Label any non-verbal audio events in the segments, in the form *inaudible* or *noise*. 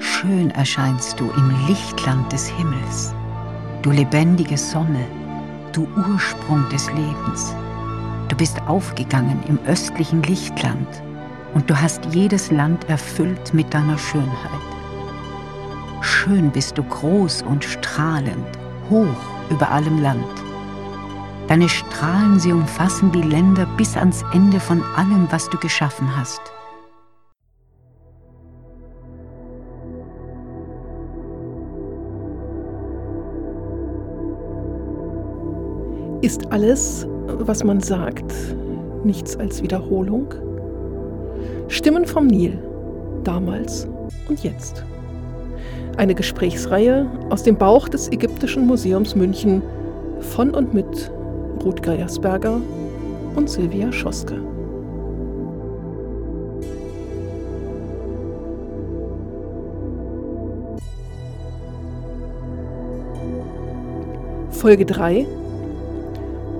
Schön erscheinst du im Lichtland des Himmels, du lebendige Sonne, du Ursprung des Lebens. Du bist aufgegangen im östlichen Lichtland und du hast jedes Land erfüllt mit deiner Schönheit. Schön bist du groß und strahlend, hoch über allem Land. Deine Strahlen, sie umfassen die Länder bis ans Ende von allem, was du geschaffen hast. Ist alles, was man sagt, nichts als Wiederholung? Stimmen vom Nil, damals und jetzt. Eine Gesprächsreihe aus dem Bauch des Ägyptischen Museums München von und mit Ruth Geiersberger und Silvia Schoske. Folge 3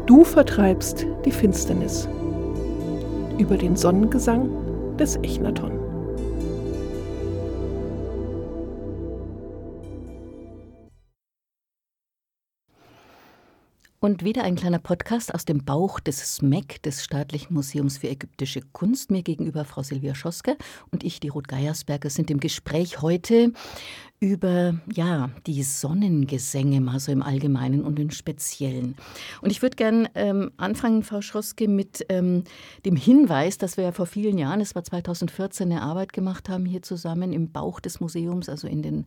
Du vertreibst die Finsternis. Über den Sonnengesang des Echnaton. Und wieder ein kleiner Podcast aus dem Bauch des SMEC, des Staatlichen Museums für ägyptische Kunst. Mir gegenüber Frau Silvia Schoske und ich, die Ruth Geiersberger, sind im Gespräch heute über ja, die Sonnengesänge, mal so im Allgemeinen und im Speziellen. Und ich würde gerne ähm, anfangen, Frau Schoske, mit ähm, dem Hinweis, dass wir ja vor vielen Jahren, es war 2014, eine Arbeit gemacht haben hier zusammen im Bauch des Museums, also in den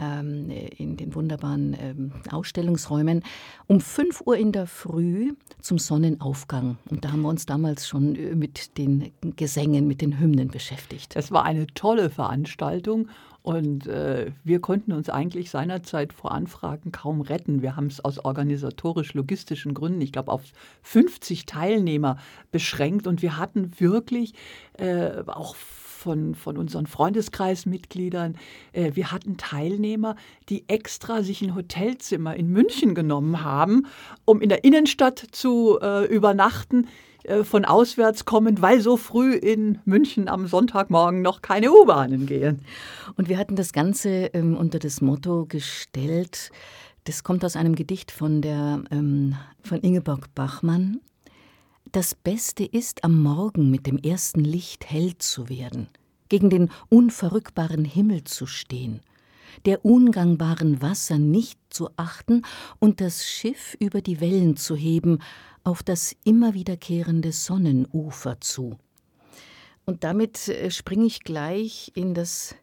ähm, in den wunderbaren ähm, Ausstellungsräumen, um 5 Uhr in der Früh zum Sonnenaufgang. Und da haben wir uns damals schon äh, mit den Gesängen, mit den Hymnen beschäftigt. Das war eine tolle Veranstaltung. Und äh, wir konnten uns eigentlich seinerzeit vor Anfragen kaum retten. Wir haben es aus organisatorisch-logistischen Gründen, ich glaube, auf 50 Teilnehmer beschränkt. Und wir hatten wirklich äh, auch von, von unseren Freundeskreismitgliedern. Äh, wir hatten Teilnehmer, die extra sich ein Hotelzimmer in München genommen haben, um in der Innenstadt zu äh, übernachten äh, von auswärts kommend, weil so früh in München am Sonntagmorgen noch keine U-Bahnen gehen. Und wir hatten das Ganze ähm, unter das Motto gestellt, das kommt aus einem Gedicht von, der, ähm, von Ingeborg Bachmann, das Beste ist, am Morgen mit dem ersten Licht hell zu werden, gegen den unverrückbaren Himmel zu stehen, der ungangbaren Wasser nicht zu achten und das Schiff über die Wellen zu heben auf das immer wiederkehrende Sonnenufer zu. Und damit äh, springe ich gleich in das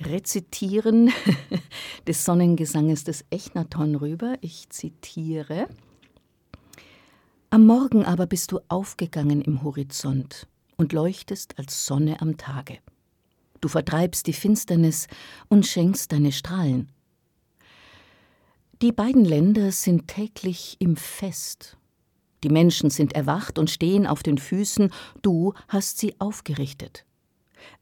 Rezitieren *laughs* des Sonnengesanges des Echnaton rüber. Ich zitiere. Am Morgen aber bist du aufgegangen im Horizont und leuchtest als Sonne am Tage. Du vertreibst die Finsternis und schenkst deine Strahlen. Die beiden Länder sind täglich im Fest. Die Menschen sind erwacht und stehen auf den Füßen, du hast sie aufgerichtet.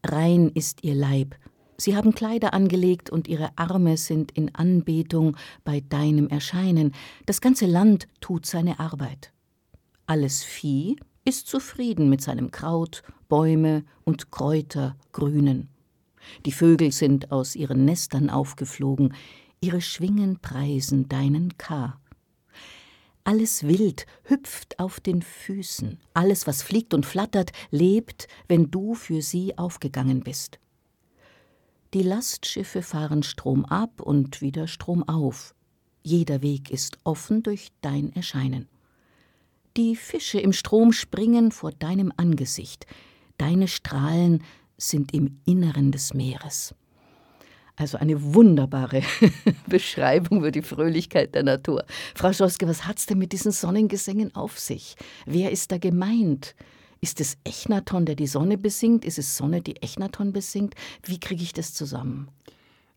Rein ist ihr Leib, sie haben Kleider angelegt und ihre Arme sind in Anbetung bei deinem Erscheinen, das ganze Land tut seine Arbeit. Alles Vieh ist zufrieden mit seinem Kraut, Bäume und Kräuter grünen. Die Vögel sind aus ihren Nestern aufgeflogen, ihre Schwingen preisen deinen K. Alles Wild hüpft auf den Füßen, alles, was fliegt und flattert, lebt, wenn du für sie aufgegangen bist. Die Lastschiffe fahren Strom ab und wieder Strom auf. Jeder Weg ist offen durch dein Erscheinen. Die Fische im Strom springen vor deinem Angesicht. Deine Strahlen sind im Inneren des Meeres. Also eine wunderbare *laughs* Beschreibung über die Fröhlichkeit der Natur. Frau Schoske, was hat's denn mit diesen Sonnengesängen auf sich? Wer ist da gemeint? Ist es Echnaton, der die Sonne besingt? Ist es Sonne, die Echnaton besingt? Wie kriege ich das zusammen?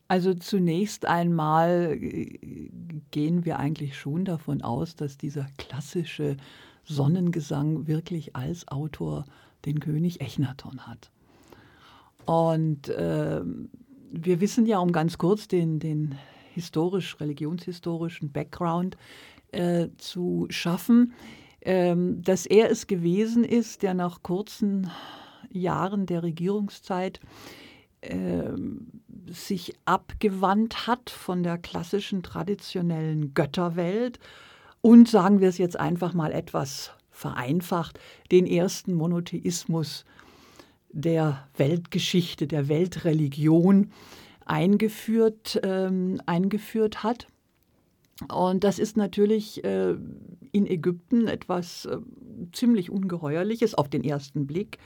Also zunächst einmal äh, gehen wir eigentlich schon davon aus, dass dieser klassische Sonnengesang wirklich als Autor den König Echnaton hat. Und äh, wir wissen ja, um ganz kurz den, den historisch-religionshistorischen Background äh, zu schaffen, ähm, dass er es gewesen ist, der nach kurzen Jahren der Regierungszeit ähm, sich abgewandt hat von der klassischen traditionellen Götterwelt und, sagen wir es jetzt einfach mal etwas vereinfacht, den ersten Monotheismus der Weltgeschichte, der Weltreligion eingeführt, ähm, eingeführt hat. Und das ist natürlich äh, in Ägypten etwas äh, ziemlich Ungeheuerliches auf den ersten Blick,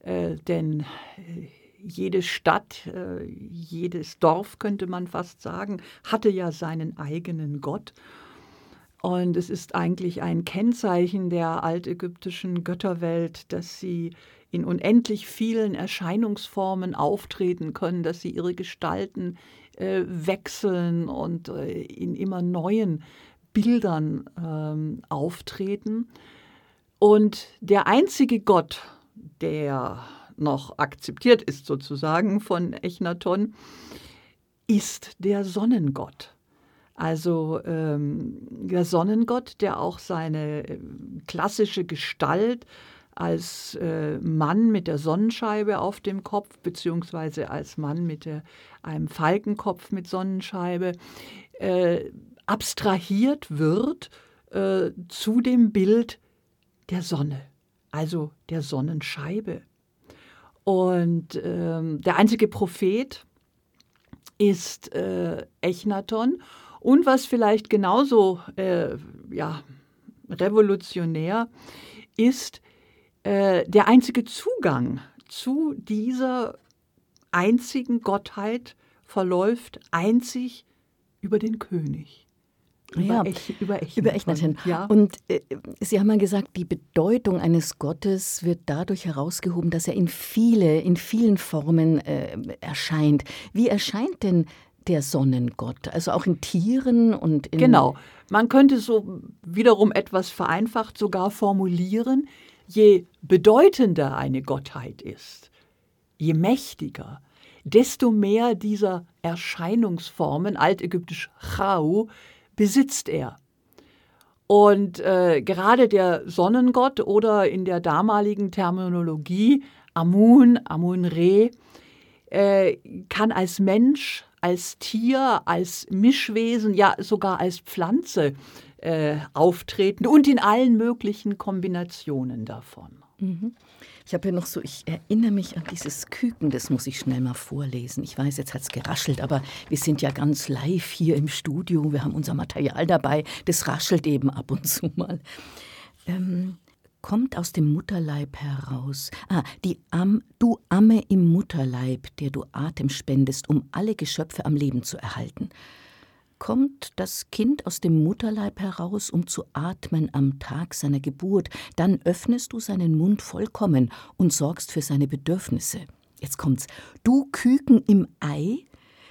äh, denn äh, jede Stadt, äh, jedes Dorf könnte man fast sagen, hatte ja seinen eigenen Gott. Und es ist eigentlich ein Kennzeichen der altägyptischen Götterwelt, dass sie in unendlich vielen Erscheinungsformen auftreten können, dass sie ihre Gestalten äh, wechseln und äh, in immer neuen Bildern ähm, auftreten. Und der einzige Gott, der noch akzeptiert ist sozusagen von Echnaton, ist der Sonnengott. Also ähm, der Sonnengott, der auch seine äh, klassische Gestalt als äh, Mann mit der Sonnenscheibe auf dem Kopf, beziehungsweise als Mann mit der, einem Falkenkopf mit Sonnenscheibe, äh, abstrahiert wird äh, zu dem Bild der Sonne, also der Sonnenscheibe. Und ähm, der einzige Prophet ist äh, Echnaton. Und was vielleicht genauso äh, ja, revolutionär ist, äh, der einzige Zugang zu dieser einzigen Gottheit verläuft einzig über den König. Über, ja, Ech, über, Echnaton. über Echnaton. Ja. Und äh, Sie haben mal gesagt, die Bedeutung eines Gottes wird dadurch herausgehoben, dass er in viele, in vielen Formen äh, erscheint. Wie erscheint denn der Sonnengott? Also auch in Tieren und in. Genau. Man könnte so wiederum etwas vereinfacht sogar formulieren, je bedeutender eine Gottheit ist, je mächtiger, desto mehr dieser Erscheinungsformen, altägyptisch Chau, besitzt er. Und äh, gerade der Sonnengott oder in der damaligen Terminologie Amun, Amun-Re, äh, kann als Mensch, als Tier, als Mischwesen, ja sogar als Pflanze äh, auftreten und in allen möglichen Kombinationen davon. Mhm. Ich habe ja noch so, ich erinnere mich an dieses Küken, das muss ich schnell mal vorlesen. Ich weiß, jetzt hat es geraschelt, aber wir sind ja ganz live hier im Studio. Wir haben unser Material dabei. Das raschelt eben ab und zu mal. Ähm, kommt aus dem Mutterleib heraus. Ah, die Am, du Amme im Mutterleib, der du Atem spendest, um alle Geschöpfe am Leben zu erhalten kommt das Kind aus dem Mutterleib heraus, um zu atmen am Tag seiner Geburt, dann öffnest du seinen Mund vollkommen und sorgst für seine Bedürfnisse. Jetzt kommt's. Du Küken im Ei,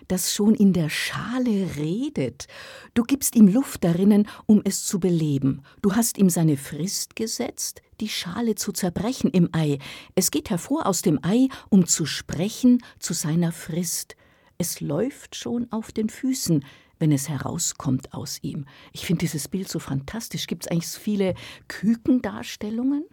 das schon in der Schale redet. Du gibst ihm Luft darinnen, um es zu beleben. Du hast ihm seine Frist gesetzt, die Schale zu zerbrechen im Ei. Es geht hervor aus dem Ei, um zu sprechen zu seiner Frist. Es läuft schon auf den Füßen, wenn es herauskommt aus ihm. Ich finde dieses Bild so fantastisch. Gibt es eigentlich so viele Kükendarstellungen?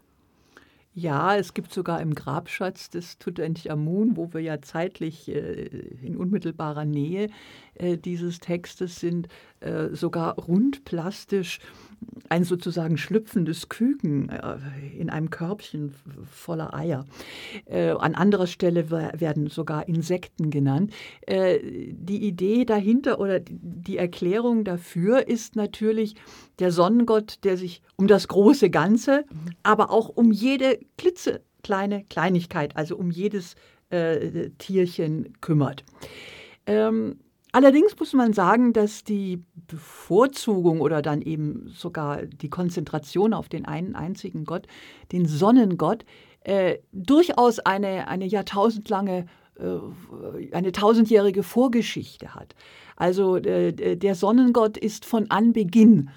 Ja, es gibt sogar im Grabschatz des Tutanchamun, wo wir ja zeitlich äh, in unmittelbarer Nähe äh, dieses Textes sind, äh, sogar rundplastisch ein sozusagen schlüpfendes Küken äh, in einem Körbchen voller Eier. Äh, an anderer Stelle werden sogar Insekten genannt. Äh, die Idee dahinter oder die Erklärung dafür ist natürlich der Sonnengott, der sich um das große Ganze, aber auch um jede klitzekleine Kleinigkeit, also um jedes Tierchen kümmert. Ähm, Allerdings muss man sagen, dass die Bevorzugung oder dann eben sogar die Konzentration auf den einen einzigen Gott, den Sonnengott, äh, durchaus eine, eine jahrtausendlange, äh, eine tausendjährige Vorgeschichte hat. Also äh, der Sonnengott ist von Anbeginn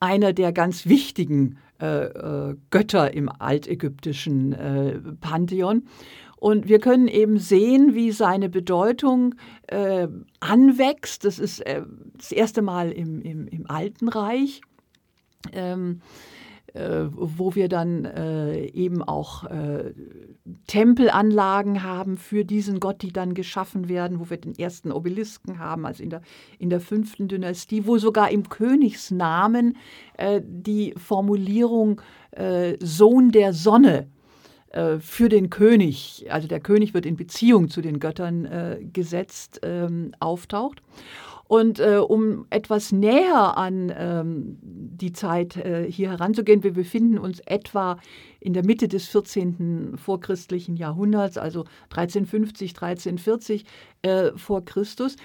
einer der ganz wichtigen äh, äh, Götter im altägyptischen äh, Pantheon. Und wir können eben sehen, wie seine Bedeutung äh, anwächst. Das ist äh, das erste Mal im, im, im Alten Reich. Ähm, äh, wo wir dann äh, eben auch äh, Tempelanlagen haben für diesen Gott, die dann geschaffen werden, wo wir den ersten Obelisken haben, also in der, in der fünften Dynastie, wo sogar im Königsnamen äh, die Formulierung äh, Sohn der Sonne für den König, also der König wird in Beziehung zu den Göttern gesetzt, ähm, auftaucht. Und äh, um etwas näher an ähm, die Zeit äh, hier heranzugehen, wir befinden uns etwa in der Mitte des 14. vorchristlichen Jahrhunderts, also 1350, 1340 äh, vor Christus.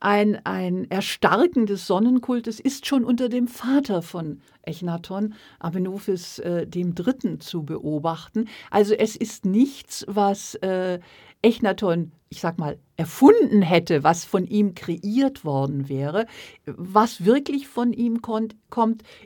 Ein, ein Erstarken des Sonnenkultes ist schon unter dem Vater von Echnaton, Amenophis äh, dem zu beobachten. Also es ist nichts, was äh, Echnaton, ich sag mal, erfunden hätte, was von ihm kreiert worden wäre. Was wirklich von ihm kommt,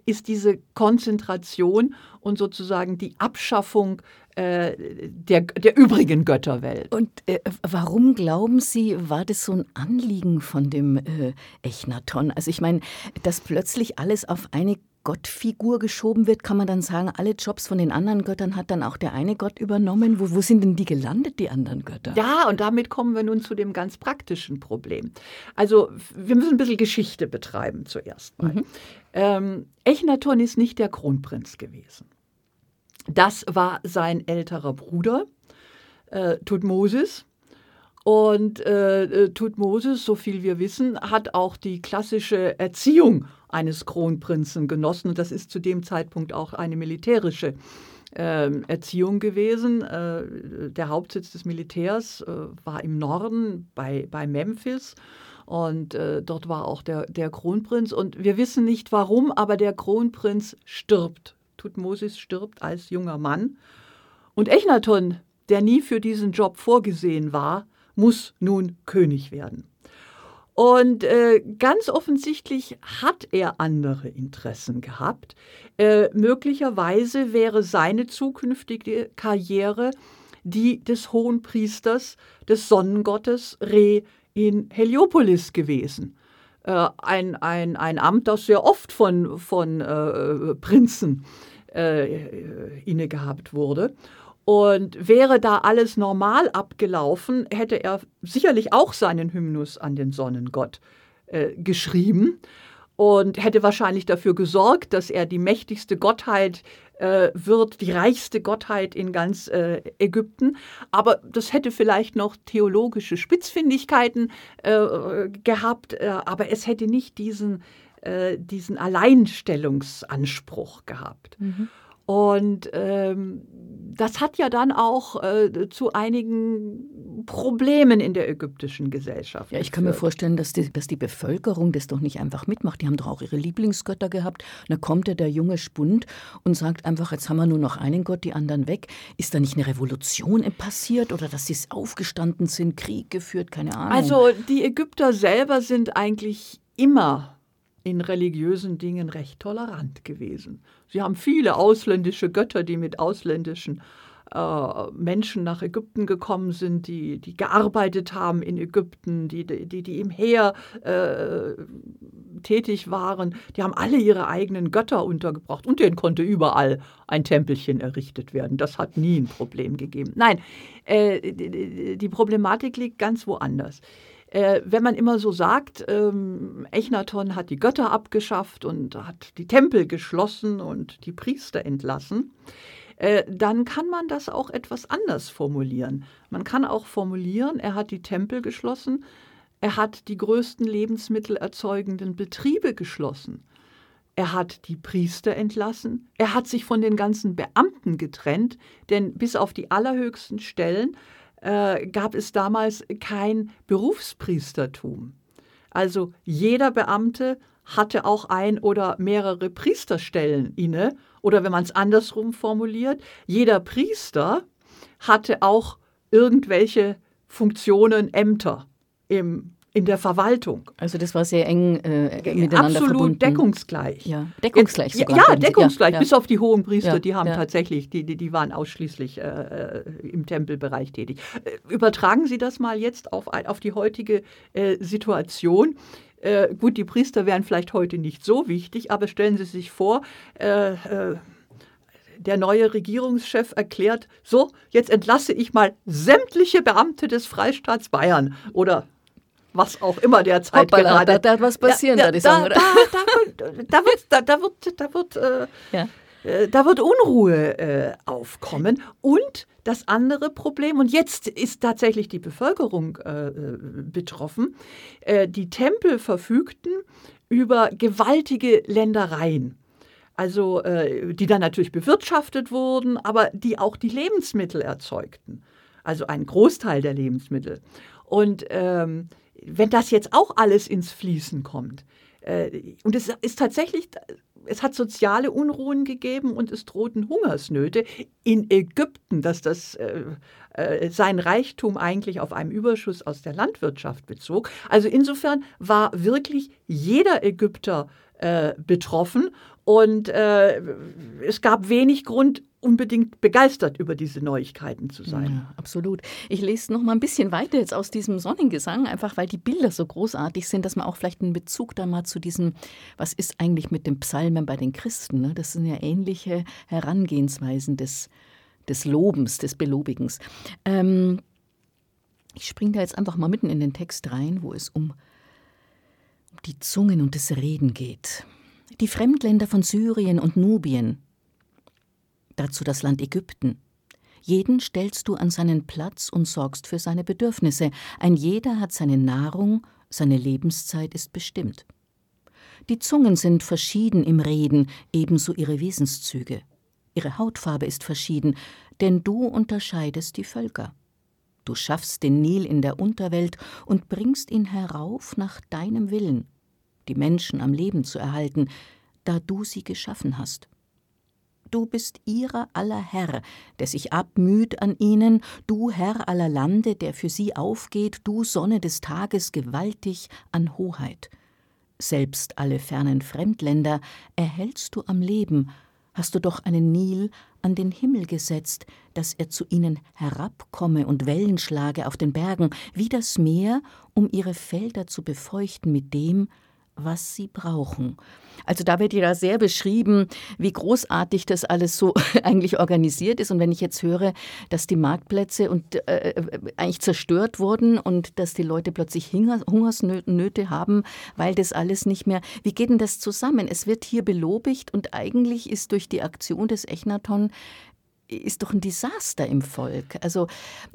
ist diese Konzentration und sozusagen die Abschaffung äh, der, der übrigen Götterwelt. Und äh, warum glauben Sie, war das so ein Anliegen von dem äh, Echnaton? Also ich meine, dass plötzlich alles auf eine Gottfigur geschoben wird, kann man dann sagen, alle Jobs von den anderen Göttern hat dann auch der eine Gott übernommen. Wo, wo sind denn die gelandet, die anderen Götter? Ja, und damit kommen wir nun zu dem ganz praktischen Problem. Also wir müssen ein bisschen Geschichte betreiben zuerst mal. Mhm. Ähm, Echnaton ist nicht der Kronprinz gewesen. Das war sein älterer Bruder, äh, Tutmosis. Und äh, äh, Tutmosis, so viel wir wissen, hat auch die klassische Erziehung eines Kronprinzen genossen. Und das ist zu dem Zeitpunkt auch eine militärische äh, Erziehung gewesen. Äh, der Hauptsitz des Militärs äh, war im Norden bei, bei Memphis. Und äh, dort war auch der, der Kronprinz. Und wir wissen nicht warum, aber der Kronprinz stirbt. Tutmosis stirbt als junger Mann. Und Echnaton, der nie für diesen Job vorgesehen war, muss nun König werden. Und äh, ganz offensichtlich hat er andere Interessen gehabt. Äh, möglicherweise wäre seine zukünftige Karriere die des Hohenpriesters des Sonnengottes Re in Heliopolis gewesen. Äh, ein, ein, ein Amt, das sehr oft von, von äh, Prinzen äh, inne gehabt wurde. Und wäre da alles normal abgelaufen, hätte er sicherlich auch seinen Hymnus an den Sonnengott äh, geschrieben und hätte wahrscheinlich dafür gesorgt, dass er die mächtigste Gottheit äh, wird, die reichste Gottheit in ganz äh, Ägypten. Aber das hätte vielleicht noch theologische Spitzfindigkeiten äh, gehabt, äh, aber es hätte nicht diesen, äh, diesen Alleinstellungsanspruch gehabt. Mhm. Und ähm, das hat ja dann auch äh, zu einigen Problemen in der ägyptischen Gesellschaft. Ja, ich kann mir vorstellen, dass die, dass die Bevölkerung das doch nicht einfach mitmacht. Die haben doch auch ihre Lieblingsgötter gehabt. Und dann kommt ja der junge Spund und sagt einfach, jetzt haben wir nur noch einen Gott, die anderen weg. Ist da nicht eine Revolution passiert oder dass sie aufgestanden sind, Krieg geführt, keine Ahnung? Also die Ägypter selber sind eigentlich immer in religiösen Dingen recht tolerant gewesen. Sie haben viele ausländische Götter, die mit ausländischen äh, Menschen nach Ägypten gekommen sind, die, die gearbeitet haben in Ägypten, die, die, die im Heer äh, tätig waren. Die haben alle ihre eigenen Götter untergebracht und denen konnte überall ein Tempelchen errichtet werden. Das hat nie ein Problem gegeben. Nein, äh, die, die Problematik liegt ganz woanders. Äh, wenn man immer so sagt, ähm, Echnaton hat die Götter abgeschafft und hat die Tempel geschlossen und die Priester entlassen, äh, dann kann man das auch etwas anders formulieren. Man kann auch formulieren, er hat die Tempel geschlossen, er hat die größten lebensmittelerzeugenden Betriebe geschlossen. Er hat die Priester entlassen. Er hat sich von den ganzen Beamten getrennt, denn bis auf die allerhöchsten Stellen äh, gab es damals kein Berufspriestertum. Also jeder Beamte hatte auch ein oder mehrere Priesterstellen inne. Oder wenn man es andersrum formuliert, jeder Priester hatte auch irgendwelche Funktionen, Ämter im in der Verwaltung. Also das war sehr eng äh, miteinander Absolut verbunden. deckungsgleich. Ja, deckungsgleich sogar. Ja, deckungsgleich, ja, bis auf die hohen Priester, ja, die haben tatsächlich, die, die, waren ausschließlich äh, äh, im Tempelbereich tätig. Äh, übertragen Sie das mal jetzt auf, auf die heutige äh, Situation. Äh, gut, die Priester wären vielleicht heute nicht so wichtig, aber stellen Sie sich vor, der neue Regierungschef erklärt, so, jetzt entlasse ich mal sämtliche Beamte des Freistaats Bayern oder was auch immer derzeit Hoppala, gerade. Da, da was passieren, ja, da, da, sagen, da, da, da, wird, da, da wird, da wird, äh, Ja. äh, da wird Unruhe äh, aufkommen. Und das andere Problem, und jetzt ist tatsächlich die Bevölkerung äh, äh, betroffen, die Tempel verfügten über gewaltige Ländereien. Also die dann natürlich bewirtschaftet wurden, aber die auch die Lebensmittel erzeugten. Also ein Großteil der Lebensmittel. Und ähm, wenn das jetzt auch alles ins Fließen kommt, äh, und es ist tatsächlich, es hat soziale Unruhen gegeben und es drohten Hungersnöte in Ägypten, dass das äh, äh, sein Reichtum eigentlich auf einem Überschuss aus der Landwirtschaft bezog. Also insofern war wirklich jeder Ägypter äh, betroffen und äh, es gab wenig Grund, unbedingt begeistert über diese Neuigkeiten zu sein. Ja, absolut. Ich lese noch mal ein bisschen weiter jetzt aus diesem Sonnengesang, einfach weil die Bilder so großartig sind, dass man auch vielleicht einen Bezug da mal zu diesem, was ist eigentlich mit den Psalmen bei den Christen? Ne? Das sind ja ähnliche Herangehensweisen des, des Lobens, des Belobigens. Ähm, ich springe da jetzt einfach mal mitten in den Text rein, wo es um, um die Zungen und das Reden geht. Die Fremdländer von Syrien und Nubien, dazu das Land Ägypten. Jeden stellst du an seinen Platz und sorgst für seine Bedürfnisse. Ein jeder hat seine Nahrung, seine Lebenszeit ist bestimmt. Die Zungen sind verschieden im Reden, ebenso ihre Wesenszüge. Ihre Hautfarbe ist verschieden, denn du unterscheidest die Völker. Du schaffst den Nil in der Unterwelt und bringst ihn herauf nach deinem Willen, die Menschen am Leben zu erhalten, da du sie geschaffen hast. Du bist ihrer aller Herr, der sich abmüht an ihnen, du Herr aller Lande, der für sie aufgeht, du Sonne des Tages gewaltig an Hoheit. Selbst alle fernen Fremdländer erhältst du am Leben, hast du doch einen Nil an den Himmel gesetzt, dass er zu ihnen herabkomme und Wellen schlage auf den Bergen, wie das Meer, um ihre Felder zu befeuchten mit dem, was sie brauchen. Also da wird ja sehr beschrieben, wie großartig das alles so *laughs* eigentlich organisiert ist. Und wenn ich jetzt höre, dass die Marktplätze und äh, eigentlich zerstört wurden und dass die Leute plötzlich Hunger, Hungersnöte haben, weil das alles nicht mehr. Wie geht denn das zusammen? Es wird hier belobigt und eigentlich ist durch die Aktion des Echnaton ist doch ein Desaster im Volk. Also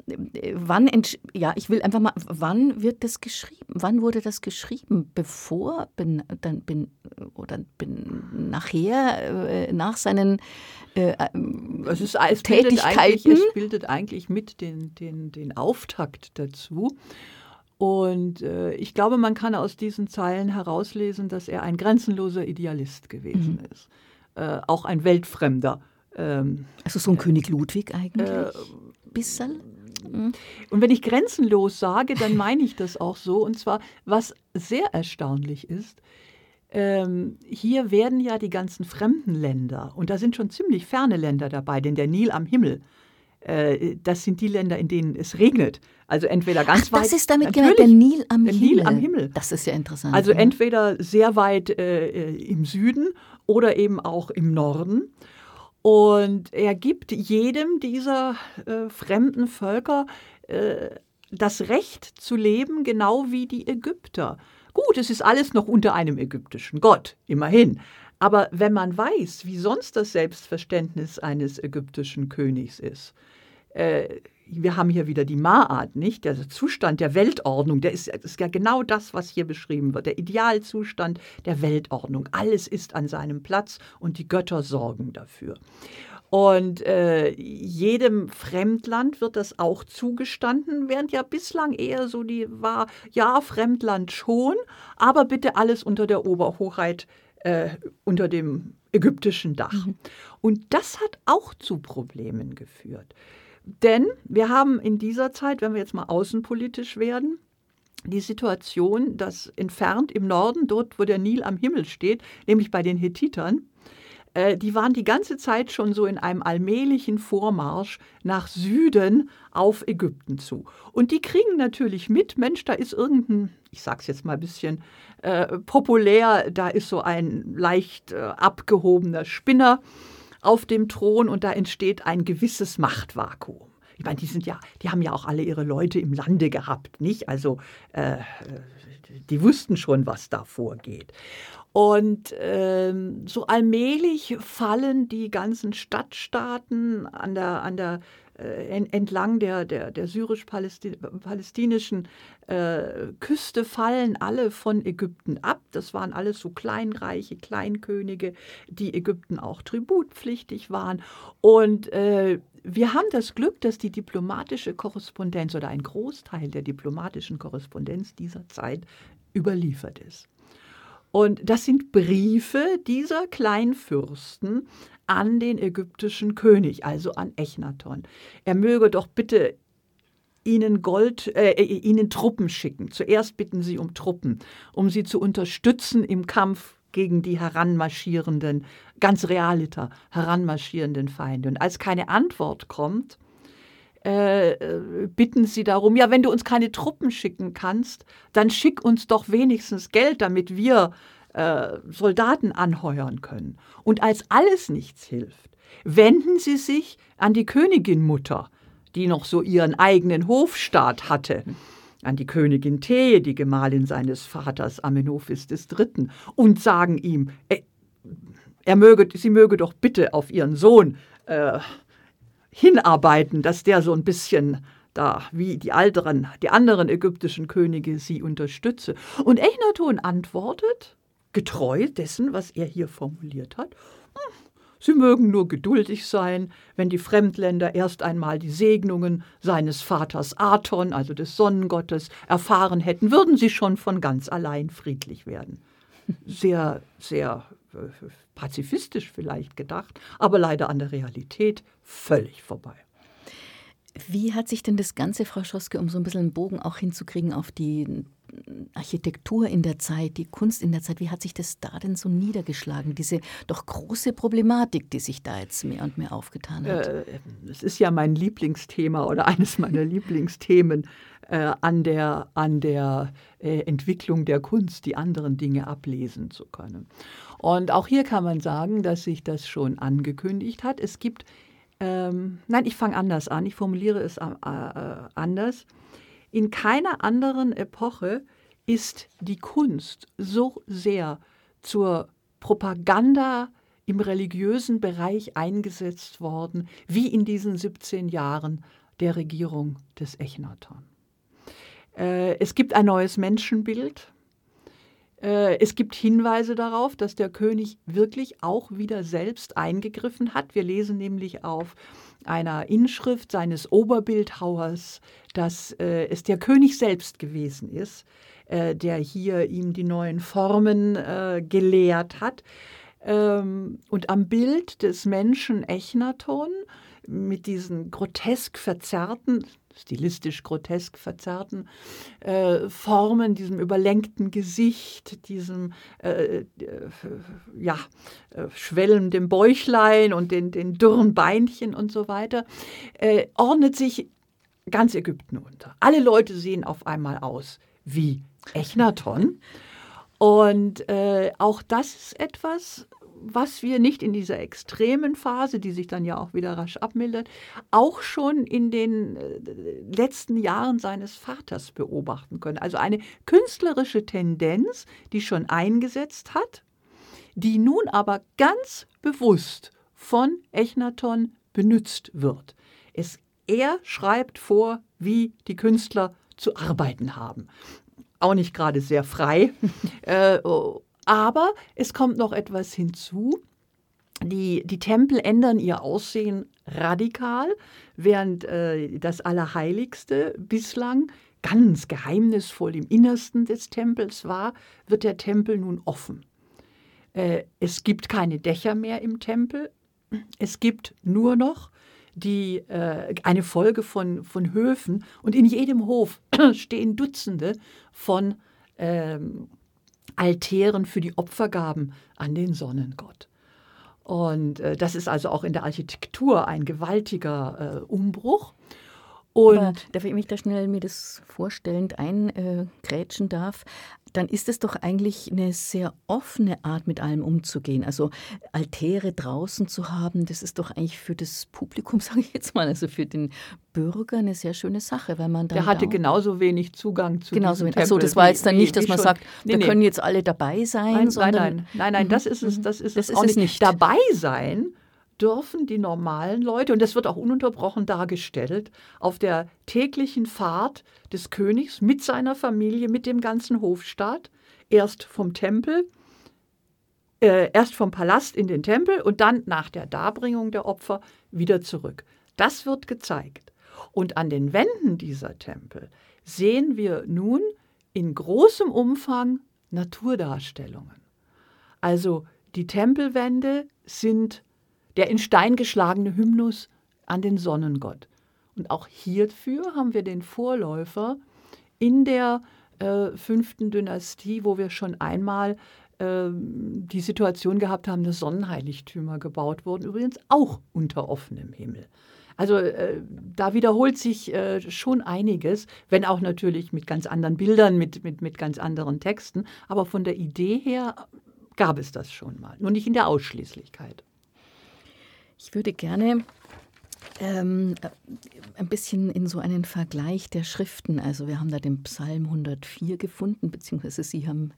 äh, wann, ja, ich will einfach mal, wann wird das geschrieben? Wann wurde das geschrieben? Bevor, bin, dann bin, oder bin nachher, äh, nach seinen äh, es ist, es Tätigkeiten? es bildet eigentlich mit den, den, den Auftakt dazu. Und äh, ich glaube, man kann aus diesen Zeilen herauslesen, dass er ein grenzenloser Idealist gewesen mhm. ist. Äh, auch ein Weltfremder ähm, also so ein äh, König Ludwig eigentlich? Äh, Bissel? Mhm. Und wenn ich grenzenlos sage, dann *laughs* meine ich das auch so. Und zwar, was sehr erstaunlich ist, ähm, hier werden ja die ganzen fremden Länder, und da sind schon ziemlich ferne Länder dabei, denn der Nil am Himmel, äh, das sind die Länder, in denen es regnet. Also entweder ganz Ach, weit. Das ist damit gemeint, der Nil am der Himmel. Nil am Himmel. Das ist ja interessant. Also ja. entweder sehr weit äh, äh im Süden oder eben auch im Norden. Und er gibt jedem dieser äh, fremden Völker äh, das Recht zu leben, genau wie die Ägypter. Gut, es ist alles noch unter einem ägyptischen Gott, immerhin. Aber wenn man weiß, wie sonst das Selbstverständnis eines ägyptischen Königs ist, äh, wir haben hier wieder die Maat, nicht? Der Zustand der Weltordnung, der ist, ist, ja genau das, was hier beschrieben wird. Der Idealzustand der Weltordnung. Alles ist an seinem Platz und die Götter sorgen dafür. Und äh, jedem Fremdland wird das auch zugestanden, während ja bislang eher so die war, ja, Fremdland schon, aber bitte alles unter der Oberhoheit, äh, unter dem ägyptischen Dach. Mhm. Und das hat auch zu Problemen geführt. Denn wir haben in dieser Zeit, wenn wir jetzt mal außenpolitisch werden, die Situation, dass entfernt im Norden, dort wo der Nil am Himmel steht, nämlich bei den Hethitern, äh, die waren die ganze Zeit schon so in einem allmählichen Vormarsch nach Süden auf Ägypten zu. Und die kriegen natürlich mit, Mensch, da ist irgendein, ich sag's jetzt mal ein bisschen äh, populär, da ist so ein leicht äh, abgehobener Spinner auf dem Thron und da entsteht ein gewisses Machtvakuum. Ich meine, die sind ja, die haben ja auch alle ihre Leute im Lande gehabt, nicht? Also äh, die wussten schon, was da vorgeht. Und ähm, so allmählich fallen die ganzen Stadtstaaten an der, an der äh, entlang der, der, der syrisch-palästinischen äh, Küste fallen alle von Ägypten ab. Das waren alles so Kleinreiche, Kleinkönige, die Ägypten auch tributpflichtig waren. Und äh, wir haben das Glück, dass die diplomatische Korrespondenz oder ein Großteil der diplomatischen Korrespondenz dieser Zeit überliefert ist. Und das sind Briefe dieser Kleinfürsten an den ägyptischen König, also an Echnaton. Er möge doch bitte ihnen Gold, äh, äh, ihnen Truppen schicken. Zuerst bitten sie um Truppen, um sie zu unterstützen im Kampf gegen die heranmarschierenden, ganz realiter heranmarschierenden Feinde. Und als keine Antwort kommt, äh, äh, bitten sie darum, ja, wenn du uns keine Truppen schicken kannst, dann schick uns doch wenigstens Geld, damit wir äh, Soldaten anheuern können. Und als alles nichts hilft, wenden sie sich an die Königinmutter, die noch so ihren eigenen Hofstaat hatte, an die Königin Thee, die Gemahlin seines Vaters Amenophis III., und sagen ihm, er, er möge, sie möge doch bitte auf ihren Sohn äh, hinarbeiten, dass der so ein bisschen da wie die anderen, die anderen ägyptischen Könige sie unterstütze. Und Echnaton antwortet, getreu dessen, was er hier formuliert hat, hm, Sie mögen nur geduldig sein, wenn die Fremdländer erst einmal die Segnungen seines Vaters Aton, also des Sonnengottes, erfahren hätten, würden sie schon von ganz allein friedlich werden. Sehr, sehr äh, pazifistisch vielleicht gedacht, aber leider an der Realität völlig vorbei. Wie hat sich denn das Ganze, Frau Schoske, um so ein bisschen einen Bogen auch hinzukriegen auf die Architektur in der Zeit, die Kunst in der Zeit, wie hat sich das da denn so niedergeschlagen? Diese doch große Problematik, die sich da jetzt mehr und mehr aufgetan hat. Äh, es ist ja mein Lieblingsthema oder eines meiner *laughs* Lieblingsthemen äh, an der, an der äh, Entwicklung der Kunst, die anderen Dinge ablesen zu können. Und auch hier kann man sagen, dass sich das schon angekündigt hat. Es gibt, ähm, nein, ich fange anders an, ich formuliere es äh, äh, anders. In keiner anderen Epoche ist die Kunst so sehr zur Propaganda im religiösen Bereich eingesetzt worden, wie in diesen 17 Jahren der Regierung des Echnaton. Äh, es gibt ein neues Menschenbild, es gibt Hinweise darauf, dass der König wirklich auch wieder selbst eingegriffen hat. Wir lesen nämlich auf einer Inschrift seines Oberbildhauers, dass äh, es der König selbst gewesen ist, äh, der hier ihm die neuen Formen äh, gelehrt hat. Ähm, und am Bild des Menschen Echnaton mit diesen grotesk verzerrten, stilistisch grotesk verzerrten äh, Formen, diesem überlenkten Gesicht, diesem äh, äh, ja, äh, schwellenden Bäuchlein und den, den dürren Beinchen und so weiter, äh, ordnet sich ganz Ägypten unter. Alle Leute sehen auf einmal aus wie Echnaton. Und äh, auch das ist etwas, was wir nicht in dieser extremen Phase, die sich dann ja auch wieder rasch abmildert, auch schon in den äh, letzten Jahren seines Vaters beobachten können. Also eine künstlerische Tendenz, die schon eingesetzt hat, die nun aber ganz bewusst von Echnaton benutzt wird. Es, er schreibt vor, wie die Künstler zu arbeiten haben. Auch nicht gerade sehr frei. *laughs* äh, aber es kommt noch etwas hinzu. Die, die Tempel ändern ihr Aussehen radikal, während äh, das Allerheiligste bislang ganz geheimnisvoll im Innersten des Tempels war, wird der Tempel nun offen. Äh, es gibt keine Dächer mehr im Tempel. Es gibt nur noch die, äh, eine Folge von, von Höfen und in jedem Hof *clears throat* stehen Dutzende von ähm, Altären für die Opfergaben an den Sonnengott. Und äh, das ist also auch in der Architektur ein gewaltiger äh, Umbruch. Und Aber darf ich mich da schnell mir das vorstellend eingrätschen darf, dann ist es doch eigentlich eine sehr offene Art, mit allem umzugehen. Also Altäre draußen zu haben, das ist doch eigentlich für das Publikum, *laughs* sage ich jetzt mal, also für den Bürger eine sehr schöne Sache, weil man dann der hatte genauso wenig Zugang zu genauso wenig. Achso, das war jetzt dann nicht, dass man sagt, nee, da nee. können jetzt alle dabei sein. Nein, nein, nein, nein, nein, das ist es, das ist das es ist auch nicht. nicht. Dabei sein dürfen die normalen Leute, und das wird auch ununterbrochen dargestellt, auf der täglichen Fahrt des Königs mit seiner Familie, mit dem ganzen Hofstaat, erst vom Tempel, äh, erst vom Palast in den Tempel und dann nach der Darbringung der Opfer wieder zurück. Das wird gezeigt. Und an den Wänden dieser Tempel sehen wir nun in großem Umfang Naturdarstellungen. Also die Tempelwände sind der in Stein geschlagene Hymnus an den Sonnengott. Und auch hierfür haben wir den Vorläufer in der äh, fünften Dynastie, wo wir schon einmal äh, die Situation gehabt haben, dass Sonnenheiligtümer gebaut wurden, übrigens auch unter offenem Himmel. Also äh, da wiederholt sich äh, schon einiges, wenn auch natürlich mit ganz anderen Bildern, mit, mit, mit ganz anderen Texten. Aber von der Idee her gab es das schon mal, nur nicht in der Ausschließlichkeit. Ich würde gerne ähm, ein bisschen in so einen Vergleich der Schriften, also wir haben da den Psalm 104 gefunden, beziehungsweise Sie haben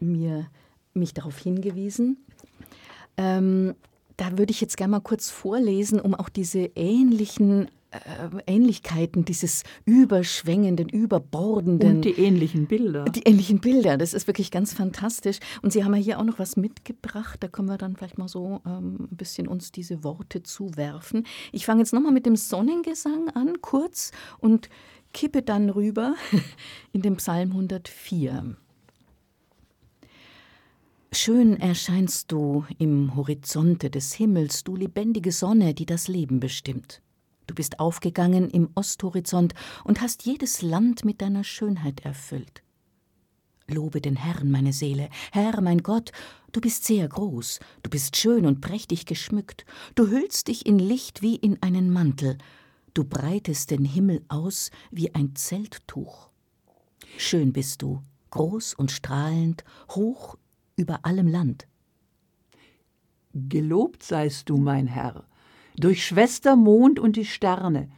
mir, mich darauf hingewiesen. Ähm, da würde ich jetzt gerne mal kurz vorlesen, um auch diese ähnlichen äh, Ähnlichkeiten, dieses überschwängenden, überbordenden. Und die ähnlichen Bilder. Die ähnlichen Bilder, das ist wirklich ganz fantastisch. Und Sie haben ja hier auch noch was mitgebracht, da können wir dann vielleicht mal so ähm, ein bisschen uns diese Worte zuwerfen. Ich fange jetzt nochmal mit dem Sonnengesang an, kurz, und kippe dann rüber *laughs* in den Psalm 104. Schön erscheinst du im Horizonte des Himmels, du lebendige Sonne, die das Leben bestimmt. Du bist aufgegangen im Osthorizont und hast jedes Land mit deiner Schönheit erfüllt. Lobe den Herrn, meine Seele. Herr, mein Gott, du bist sehr groß, du bist schön und prächtig geschmückt, du hüllst dich in Licht wie in einen Mantel, du breitest den Himmel aus wie ein Zelttuch. Schön bist du, groß und strahlend, hoch über allem Land. Gelobt seist du, mein Herr, durch Schwester Mond und die Sterne.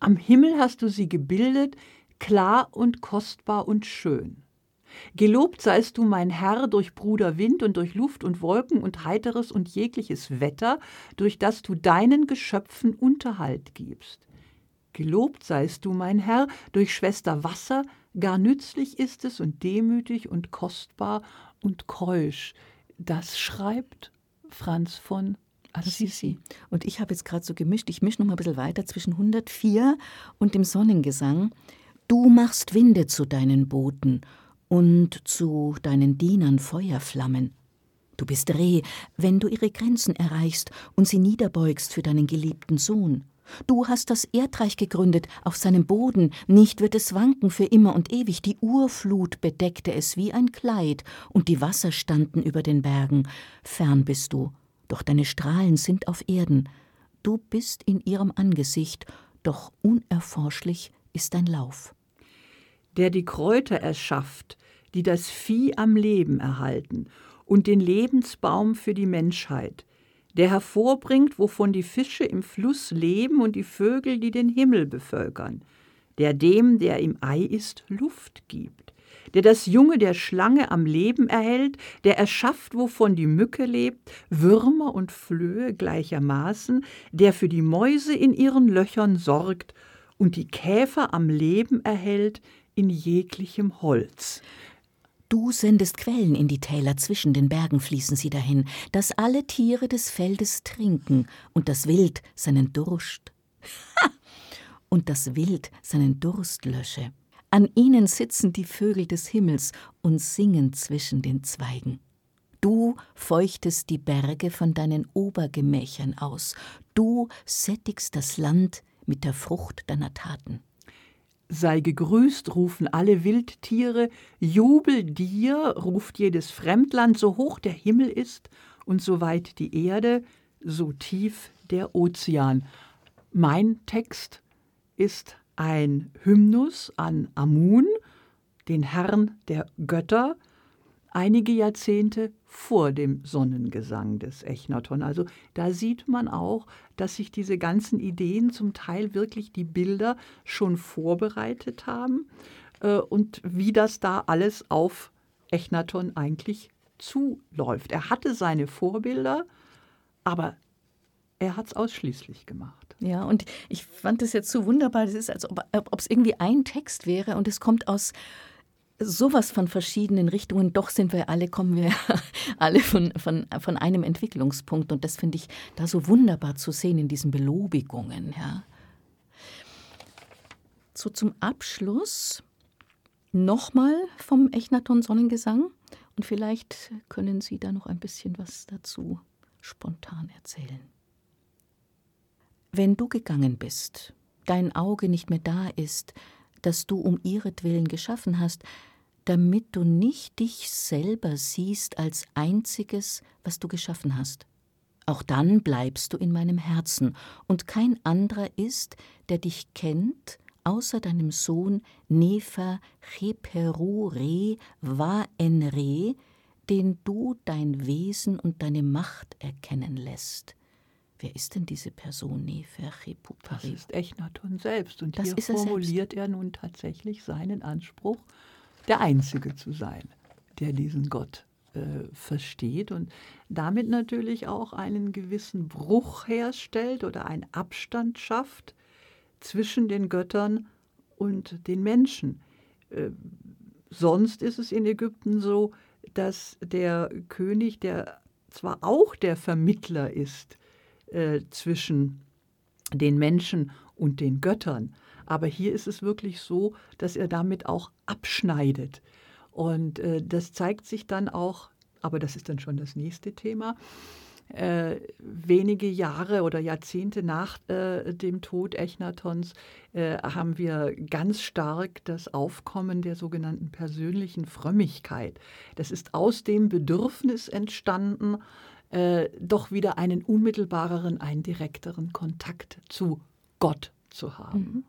Am Himmel hast du sie gebildet, klar und kostbar und schön. Gelobt seist du, mein Herr, durch Bruder Wind und durch Luft und Wolken und heiteres und jegliches Wetter, durch das du deinen Geschöpfen Unterhalt gibst. Gelobt seist du, mein Herr, durch Schwester Wasser, gar nützlich ist es und demütig und kostbar und keusch. Das schreibt Franz von Assisi. Und ich habe jetzt gerade so gemischt, ich mische noch mal ein bisschen weiter zwischen 104 und dem Sonnengesang. Du machst Winde zu deinen Booten und zu deinen Dienern Feuerflammen. Du bist Reh, wenn du ihre Grenzen erreichst und sie niederbeugst für deinen geliebten Sohn. Du hast das Erdreich gegründet auf seinem Boden, nicht wird es wanken für immer und ewig. Die Urflut bedeckte es wie ein Kleid, und die Wasser standen über den Bergen. Fern bist du, doch deine Strahlen sind auf Erden. Du bist in ihrem Angesicht, doch unerforschlich ist dein Lauf. Der die Kräuter erschafft, die das Vieh am Leben erhalten und den Lebensbaum für die Menschheit, der hervorbringt, wovon die Fische im Fluss leben und die Vögel, die den Himmel bevölkern, der dem, der im Ei ist, Luft gibt der das Junge der Schlange am Leben erhält, der erschafft, wovon die Mücke lebt, Würmer und Flöhe gleichermaßen, der für die Mäuse in ihren Löchern sorgt und die Käfer am Leben erhält in jeglichem Holz. Du sendest Quellen in die Täler, zwischen den Bergen fließen sie dahin, dass alle Tiere des Feldes trinken und das Wild seinen Durst. *laughs* und das Wild seinen Durst lösche. An ihnen sitzen die Vögel des Himmels und singen zwischen den Zweigen. Du feuchtest die Berge von deinen Obergemächern aus, du sättigst das Land mit der Frucht deiner Taten. Sei gegrüßt, rufen alle Wildtiere, Jubel dir, ruft jedes Fremdland, so hoch der Himmel ist und so weit die Erde, so tief der Ozean. Mein Text ist ein Hymnus an Amun, den Herrn der Götter, einige Jahrzehnte vor dem Sonnengesang des Echnaton. Also da sieht man auch, dass sich diese ganzen Ideen zum Teil wirklich die Bilder schon vorbereitet haben äh, und wie das da alles auf Echnaton eigentlich zuläuft. Er hatte seine Vorbilder, aber er hat es ausschließlich gemacht. Ja, und ich fand es jetzt so wunderbar. Das ist, als ob es irgendwie ein Text wäre und es kommt aus sowas von verschiedenen Richtungen. Doch sind wir alle, kommen wir *laughs* alle von, von, von einem Entwicklungspunkt. Und das finde ich da so wunderbar zu sehen in diesen Belobigungen. Ja. So zum Abschluss nochmal vom Echnaton Sonnengesang. Und vielleicht können Sie da noch ein bisschen was dazu spontan erzählen. Wenn du gegangen bist, dein Auge nicht mehr da ist, das du um ihretwillen geschaffen hast, damit du nicht dich selber siehst als einziges, was du geschaffen hast. Auch dann bleibst du in meinem Herzen, und kein anderer ist, der dich kennt, außer deinem Sohn Nefer Cheperu Re Va Enre, den du dein Wesen und deine Macht erkennen lässt. Wer ist denn diese Person Das ist Echnaton selbst. Und das hier formuliert er, er nun tatsächlich seinen Anspruch, der Einzige zu sein, der diesen Gott äh, versteht und damit natürlich auch einen gewissen Bruch herstellt oder einen Abstand schafft zwischen den Göttern und den Menschen. Äh, sonst ist es in Ägypten so, dass der König, der zwar auch der Vermittler ist äh, zwischen den Menschen und den Göttern. Aber hier ist es wirklich so, dass er damit auch abschneidet. Und äh, das zeigt sich dann auch, aber das ist dann schon das nächste Thema, äh, wenige Jahre oder Jahrzehnte nach äh, dem Tod Echnatons äh, haben wir ganz stark das Aufkommen der sogenannten persönlichen Frömmigkeit. Das ist aus dem Bedürfnis entstanden, äh, doch wieder einen unmittelbareren, einen direkteren Kontakt zu Gott zu haben. Mhm.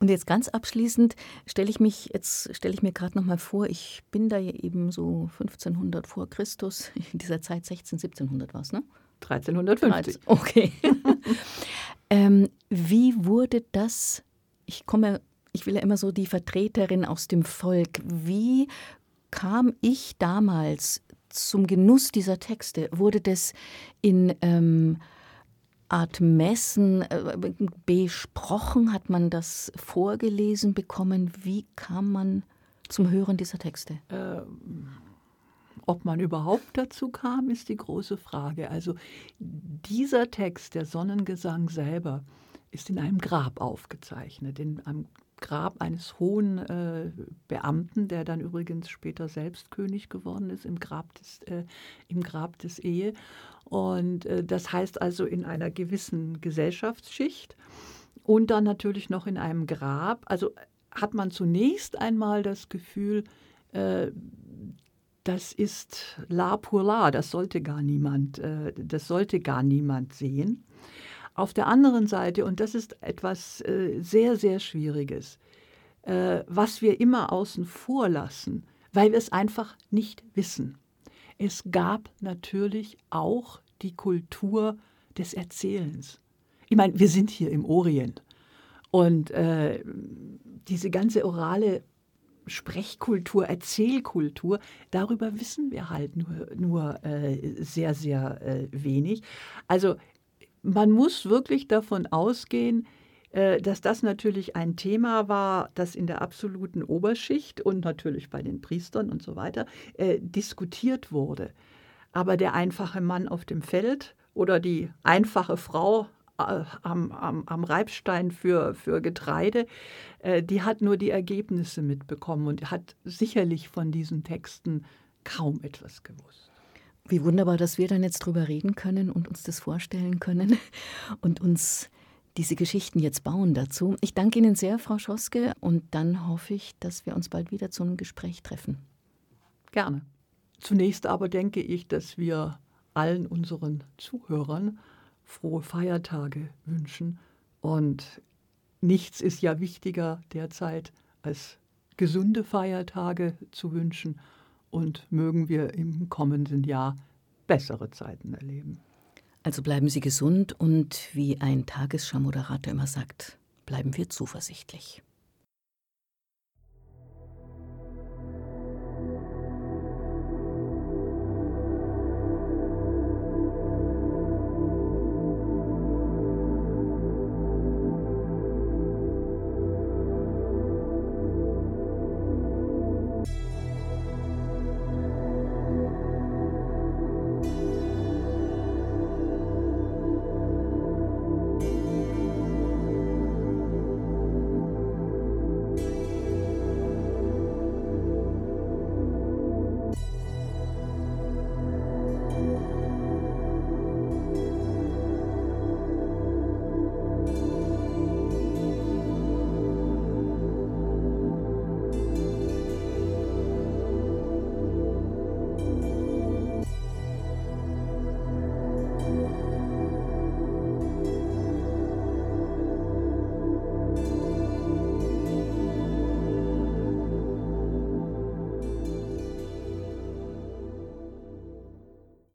Und jetzt ganz abschließend stelle ich mich jetzt stelle ich mir gerade noch mal vor, ich bin da eben so 1500 vor Christus, *laughs* in dieser Zeit 16, 1700 war es, ne? 1350. Okay. *laughs* ähm, wie wurde das? Ich komme, ich will ja immer so die Vertreterin aus dem Volk. Wie kam ich damals zum Genuss dieser Texte? Wurde das in ähm, Art Messen äh, besprochen? Hat man das vorgelesen bekommen? Wie kam man zum Hören dieser Texte? Ähm, ob man überhaupt dazu kam, ist die große Frage. Also dieser Text, der Sonnengesang selber, ist in einem Grab aufgezeichnet, in einem Grab eines hohen äh, Beamten, der dann übrigens später selbst König geworden ist, im Grab des, äh, im Grab des Ehe. Und äh, das heißt also in einer gewissen Gesellschaftsschicht und dann natürlich noch in einem Grab. Also hat man zunächst einmal das Gefühl, äh, das ist la pour la, das sollte gar niemand, äh, das sollte gar niemand sehen. Auf der anderen Seite, und das ist etwas äh, sehr, sehr Schwieriges, äh, was wir immer außen vor lassen, weil wir es einfach nicht wissen. Es gab natürlich auch die Kultur des Erzählens. Ich meine, wir sind hier im Orient und äh, diese ganze orale Sprechkultur, Erzählkultur, darüber wissen wir halt nur, nur äh, sehr, sehr äh, wenig. Also man muss wirklich davon ausgehen, äh, dass das natürlich ein Thema war, das in der absoluten Oberschicht und natürlich bei den Priestern und so weiter äh, diskutiert wurde. Aber der einfache Mann auf dem Feld oder die einfache Frau äh, am, am, am, Reibstein für, für Getreide, die hat nur die Ergebnisse mitbekommen und hat sicherlich von diesen Texten kaum etwas gewusst. Wie wunderbar, dass wir dann jetzt drüber reden können und uns das vorstellen können *laughs* und uns diese Geschichten jetzt bauen dazu. Ich danke Ihnen sehr, Frau Schoske, und dann hoffe ich, dass wir uns bald wieder zu einem Gespräch treffen. Gerne. Zunächst aber denke ich, dass wir allen unseren Zuhörern frohe Feiertage wünschen. Und nichts ist ja wichtiger derzeit, als gesunde Feiertage zu wünschen. Und mögen wir im kommenden Jahr bessere Zeiten erleben. Also bleiben Sie gesund und wie ein Tagesschau-Moderator immer sagt, bleiben wir zuversichtlich.